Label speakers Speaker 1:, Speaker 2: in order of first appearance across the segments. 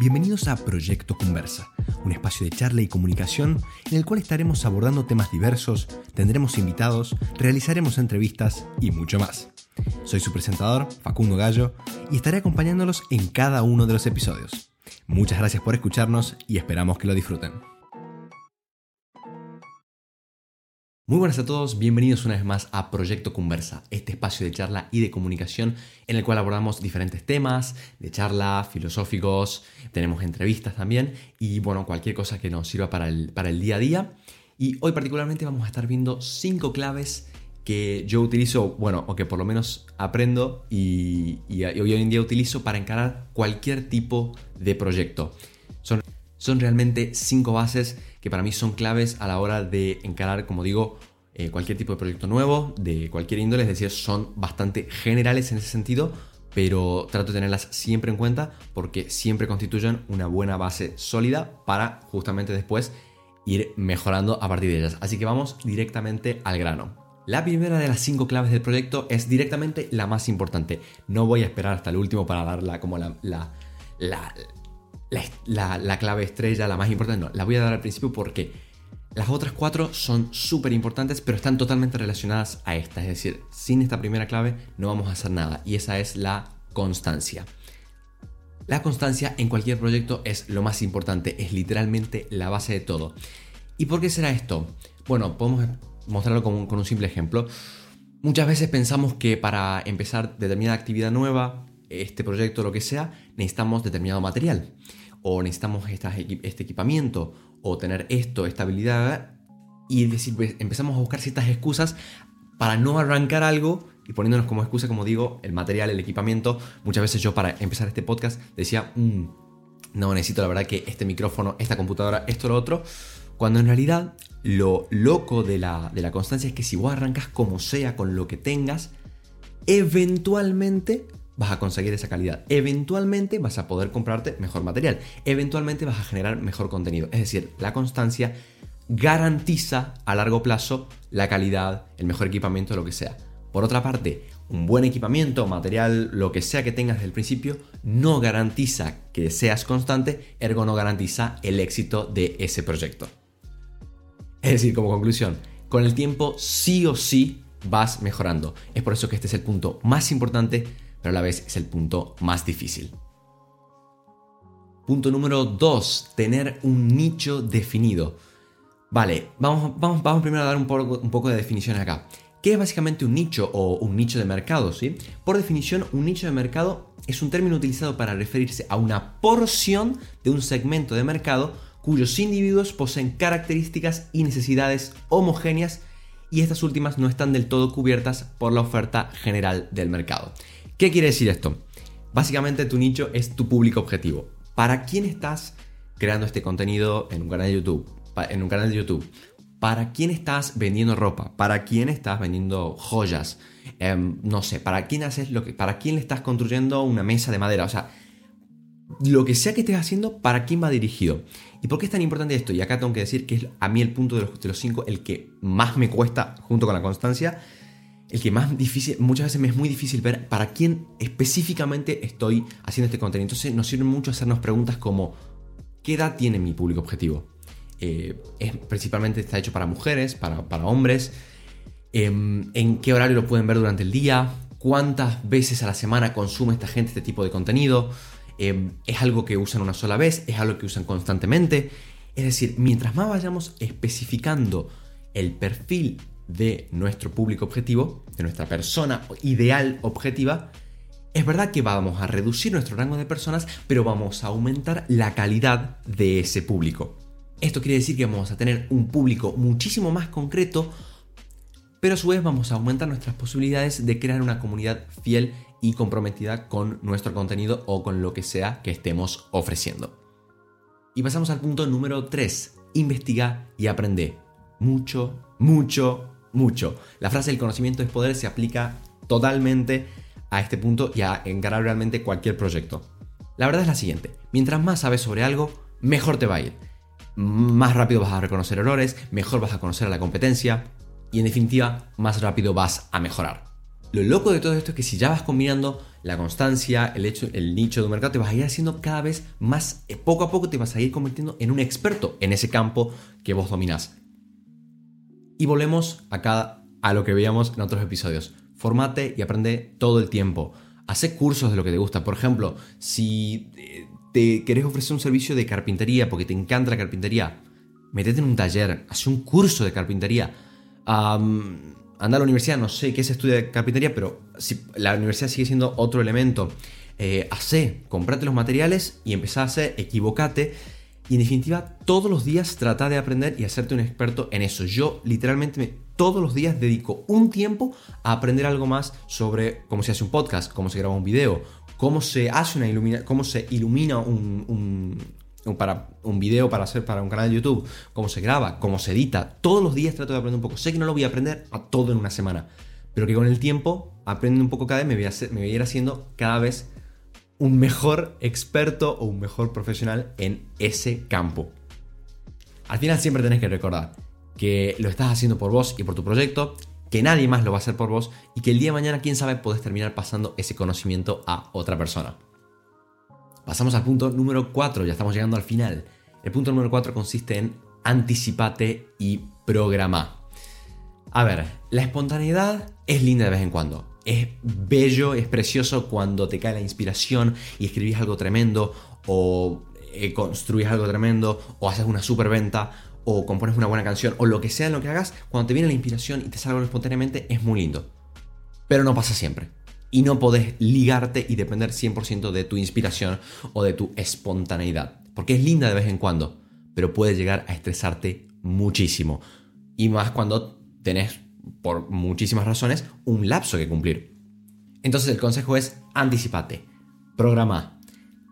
Speaker 1: Bienvenidos a Proyecto Conversa, un espacio de charla y comunicación en el cual estaremos abordando temas diversos, tendremos invitados, realizaremos entrevistas y mucho más. Soy su presentador, Facundo Gallo, y estaré acompañándolos en cada uno de los episodios. Muchas gracias por escucharnos y esperamos que lo disfruten. Muy buenas a todos, bienvenidos una vez más a Proyecto Conversa, este espacio de charla y de comunicación en el cual abordamos diferentes temas de charla, filosóficos, tenemos entrevistas también y bueno, cualquier cosa que nos sirva para el, para el día a día. Y hoy particularmente vamos a estar viendo cinco claves que yo utilizo, bueno, o que por lo menos aprendo y, hoy en día utilizo para encarar cualquier tipo de proyecto. Son, son realmente cinco bases que para mí son claves a la hora de encarar, como digo, eh, cualquier tipo de proyecto nuevo, de cualquier índole, es decir, son bastante generales en ese sentido, pero trato de tenerlas siempre en cuenta porque siempre constituyen una buena base sólida para justamente después ir mejorando a partir de ellas. Así que vamos directamente al grano. La primera de las cinco claves del proyecto es directamente la más importante. No voy a esperar hasta el último para darla como la, la, la, la clave estrella, la más importante. No, la voy a dar al principio porque las otras cuatro son súper importantes, pero están totalmente relacionadas a esta. Es decir, sin esta primera clave no vamos a hacer nada. Y esa es la constancia. La constancia en cualquier proyecto es lo más importante, es literalmente la base de todo. ¿Y por qué será esto? Bueno, podemos mostrarlo con, con un simple ejemplo. Muchas veces pensamos que para empezar determinada actividad nueva, este proyecto, lo que sea, necesitamos determinado material o necesitamos este equipamiento o tener esto, esta habilidad, y decir, pues, empezamos a buscar ciertas excusas para no arrancar algo y poniéndonos como excusa, como digo, el material, el equipamiento. Muchas veces yo para empezar este podcast decía, mm, no necesito la verdad que este micrófono, esta computadora, esto, lo otro, cuando en realidad lo loco de la, de la constancia es que si vos arrancas como sea con lo que tengas, eventualmente vas a conseguir esa calidad. Eventualmente vas a poder comprarte mejor material. Eventualmente vas a generar mejor contenido. Es decir, la constancia garantiza a largo plazo la calidad, el mejor equipamiento, lo que sea. Por otra parte, un buen equipamiento, material, lo que sea que tengas desde el principio, no garantiza que seas constante, ergo no garantiza el éxito de ese proyecto. Es decir, como conclusión, con el tiempo sí o sí vas mejorando. Es por eso que este es el punto más importante pero a la vez es el punto más difícil. Punto número 2, tener un nicho definido. Vale, vamos, vamos, vamos primero a dar un poco, un poco de definiciones acá. ¿Qué es básicamente un nicho o un nicho de mercado? ¿sí? Por definición, un nicho de mercado es un término utilizado para referirse a una porción de un segmento de mercado cuyos individuos poseen características y necesidades homogéneas y estas últimas no están del todo cubiertas por la oferta general del mercado. ¿Qué quiere decir esto? Básicamente tu nicho es tu público objetivo. ¿Para quién estás creando este contenido en un canal de YouTube? En un canal de YouTube. ¿Para quién estás vendiendo ropa? ¿Para quién estás vendiendo joyas? Em, no sé, ¿para quién haces lo que, para quién le estás construyendo una mesa de madera? O sea, lo que sea que estés haciendo, ¿para quién va dirigido? ¿Y por qué es tan importante esto? Y acá tengo que decir que es a mí el punto de los, de los cinco el que más me cuesta junto con la constancia el que más difícil, muchas veces me es muy difícil ver para quién específicamente estoy haciendo este contenido. Entonces nos sirve mucho hacernos preguntas como, ¿qué edad tiene mi público objetivo? Eh, principalmente está hecho para mujeres, para, hombres. Em, ¿En qué horario lo pueden ver durante el día? ¿Cuántas veces a la semana consume esta gente este tipo de contenido? Em, ¿Es algo que usan una sola vez? ¿Es algo que usan constantemente? Es decir, mientras más vayamos especificando el perfil de nuestro público objetivo, de nuestra persona ideal objetiva, es verdad que vamos a reducir nuestro rango de personas, pero vamos a aumentar la calidad de ese público. Esto quiere decir que vamos a tener un público muchísimo más concreto, pero a su vez vamos a aumentar nuestras posibilidades de crear una comunidad fiel y comprometida con nuestro contenido o con lo que sea que estemos ofreciendo. Y pasamos al punto número 3. Investiga y aprende. Mucho, mucho, mucho. La frase del conocimiento es poder se aplica totalmente a este punto y a encarar realmente cualquier proyecto. La verdad es la siguiente, mientras más sabes sobre algo, mejor te va a ir. Más rápido vas a reconocer errores, mejor vas a conocer a la competencia y en definitiva, más rápido vas a mejorar. lo loco de todo esto es que si ya vas combinando la constancia, el, hecho, el nicho de un mercado, te vas a ir haciendo cada vez más, eh, poco a poco te vas a ir convirtiendo en un experto en ese campo que vos dominás. Y volvemos acá a lo que veíamos en otros episodios. Formate y aprende todo el tiempo. Hace cursos de lo que te gusta. Por ejemplo, si eh, te querés ofrecer un servicio de carpintería porque te encanta la carpintería, metete en un taller, haz un curso de carpintería. anda a la universidad, no sé qué es estudio de carpintería, pero si la universidad sigue siendo otro elemento. Eh, comprate los materiales y empezá a hacer, equivocate. Y en definitiva, todos los días trata de aprender y hacerte un experto en eso. Yo literalmente todos los días dedico un tiempo a aprender algo más sobre cómo se hace un podcast, cómo se graba un video, cómo se hace una ilumina, cómo se ilumina un, para un video para hacer para un canal de YouTube, cómo se graba, cómo se edita. Todos los días trato de aprender un poco. Sé que no lo voy a aprender a todo en una semana, pero que con el tiempo, aprendiendo un poco cada vez, me voy a, me voy a ir haciendo cada vez un mejor experto o un mejor profesional en ese campo. Al final siempre tenés que recordar que lo estás haciendo por vos y por tu proyecto, que nadie más lo va a hacer por vos y que el día de mañana, quién sabe, podés terminar pasando ese conocimiento a otra persona. Pasamos al punto número 4, ya estamos llegando al final. El punto número 4 consiste en anticipate y programa. A ver, la espontaneidad es linda de vez en cuando. Es bello, es precioso cuando te cae la inspiración y escribís algo tremendo o eh, construís algo tremendo o haces una super venta o compones una buena canción o lo que sea en lo que hagas, cuando te viene la inspiración y te salga espontáneamente es muy lindo. Pero no pasa siempre y no podés ligarte y depender 100% de tu inspiración o de tu espontaneidad. Porque es linda de vez en cuando, pero puede llegar a estresarte muchísimo. Y más cuando tenés, por muchísimas razones, un lapso que cumplir. Entonces el consejo es anticipate, programa,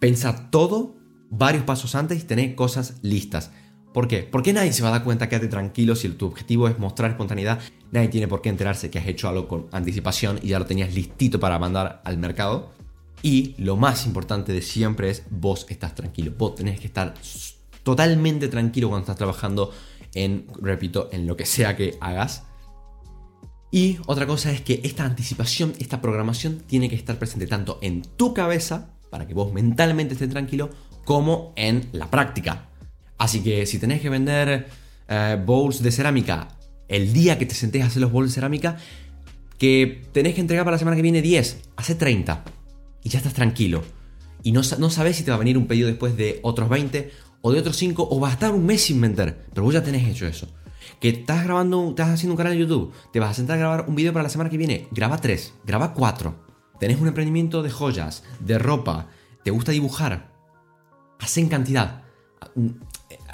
Speaker 1: pensa todo varios pasos antes y tener cosas listas. ¿Por qué? Porque nadie se va a dar cuenta, quédate tranquilo, si tu objetivo es mostrar espontaneidad, nadie tiene por qué enterarse que has hecho algo con anticipación y ya lo tenías listito para mandar al mercado. Y lo más importante de siempre es vos estás tranquilo, vos tenés que estar totalmente tranquilo cuando estás trabajando en, repito, en lo que sea que hagas. Y otra cosa es que esta anticipación, esta programación tiene que estar presente tanto en tu cabeza, para que vos mentalmente estés tranquilo, como en la práctica, Así que si tenés que vender eh, bowls de cerámica el día que te sentés a hacer los bowls de cerámica, que tenés que entregar para la semana que viene 10, hace 30 y ya estás tranquilo. Y no, no sabes si te va a venir un pedido después de otros 20 o de otros 5 o va a estar un mes sin vender, pero vos ya tenés hecho eso. Que estás grabando, estás haciendo un canal de YouTube, te vas a sentar a grabar un video para la semana que viene, graba 3, graba 4. Tenés un emprendimiento de joyas, de ropa, te gusta dibujar, haz en cantidad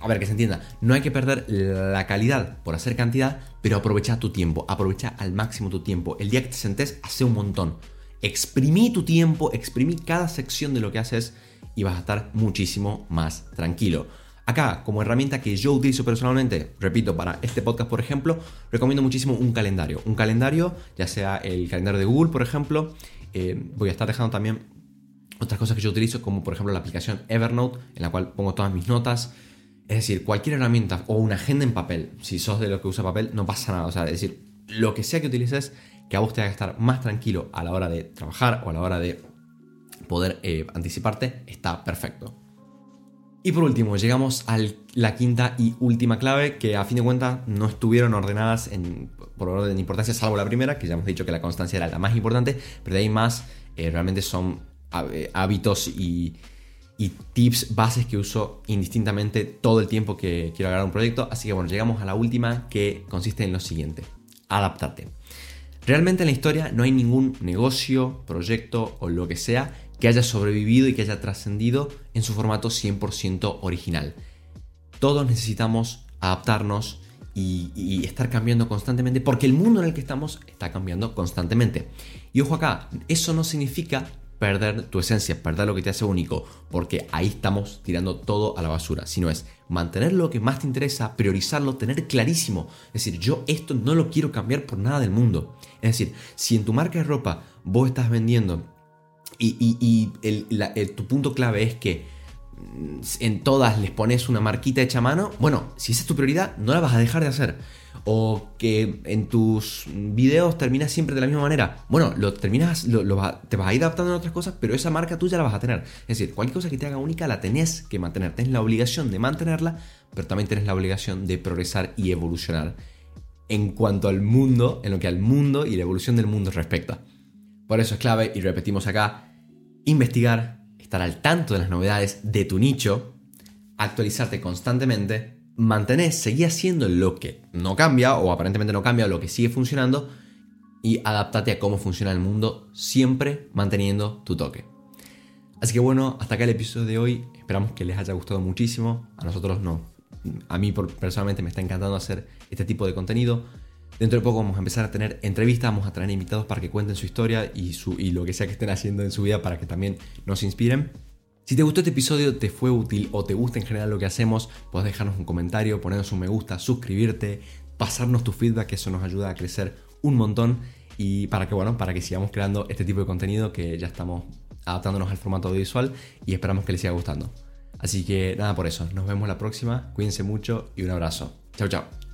Speaker 1: a ver, que se entienda, no hay que perder la calidad por hacer cantidad, pero aprovecha tu tiempo, aprovecha al máximo tu tiempo. El día que te sentes, hace un montón. Exprimí tu tiempo, exprimí cada sección de lo que haces y vas a estar muchísimo más tranquilo. Acá, como herramienta que yo utilizo personalmente, repito, para este podcast, por ejemplo, recomiendo muchísimo un calendario. Un calendario, ya sea el calendario de Google, por ejemplo. Eh, voy a estar dejando también otras cosas que yo utilizo, como por ejemplo la aplicación Evernote, en la cual pongo todas mis notas, es decir, cualquier herramienta o una agenda en papel, si sos de los que usa papel, no pasa nada. O sea, es decir, lo que sea que utilices, que a vos te haga estar más tranquilo a la hora de trabajar o a la hora de poder eh, anticiparte, está perfecto. Y por último, llegamos a la quinta y última clave, que a fin de cuentas no estuvieron ordenadas en, por orden de importancia, salvo la primera, que ya hemos dicho que la constancia era la más importante, pero de ahí más eh, realmente son eh, hábitos y, y tips, bases que uso indistintamente todo el tiempo que quiero agarrar un proyecto. Así que bueno, llegamos a la última que consiste en lo siguiente, adaptarte. Realmente en la historia no hay ningún negocio, proyecto o lo que sea que haya sobrevivido y que haya trascendido en su formato 100% original. Todos necesitamos adaptarnos y, y, estar cambiando constantemente porque el mundo en el que estamos está cambiando constantemente. Y ojo acá, eso no significa perder tu esencia, perder lo que te hace único, porque ahí estamos tirando todo a la basura, sino es mantener lo que más te interesa, priorizarlo, tener clarísimo, es decir, yo esto no lo quiero cambiar por nada del mundo. Es decir, si en tu marca de ropa vos estás vendiendo y, tu punto clave es que mm, en todas les pones una marquita hecha a mano, bueno, si esa es tu prioridad, no la vas a dejar de hacer. O que en tus videos terminas siempre de la misma manera. Bueno, lo terminas, lo, te vas a ir adaptando a otras cosas, pero esa marca tuya la vas a tener. Es decir, cualquier cosa que te haga única la tenés que mantener. Tienes la obligación de mantenerla, pero también tienes la obligación de progresar y evolucionar en cuanto al mundo, en lo que al mundo y la evolución del mundo respecta. Por eso es clave, y repetimos acá, investigar, estar al tanto de las novedades de tu nicho, actualizarte constantemente, mantener, seguir haciendo lo que no cambia o aparentemente no cambia, lo que sigue funcionando y adaptate a cómo funciona el mundo, siempre manteniendo tu toque. Así que bueno, hasta acá el episodio de hoy. Esperamos que les haya gustado muchísimo. A nosotros no. A mí personalmente me está encantando hacer este tipo de contenido. Dentro de poco vamos a empezar a tener entrevistas, vamos a traer invitados para que cuenten su historia y, su, y lo que sea que estén haciendo en su vida para que también nos inspiren. Si te gustó este episodio, te fue útil o te gusta en general lo que hacemos, puedes dejarnos un comentario, ponernos un me gusta, suscribirte, pasarnos tu feedback, que eso nos ayuda a crecer un montón y para que, bueno, para que sigamos creando este tipo de contenido que ya estamos adaptándonos al formato audiovisual y esperamos que les siga gustando. Así que nada por eso, nos vemos la próxima, cuídense mucho y un abrazo. Chao, chao.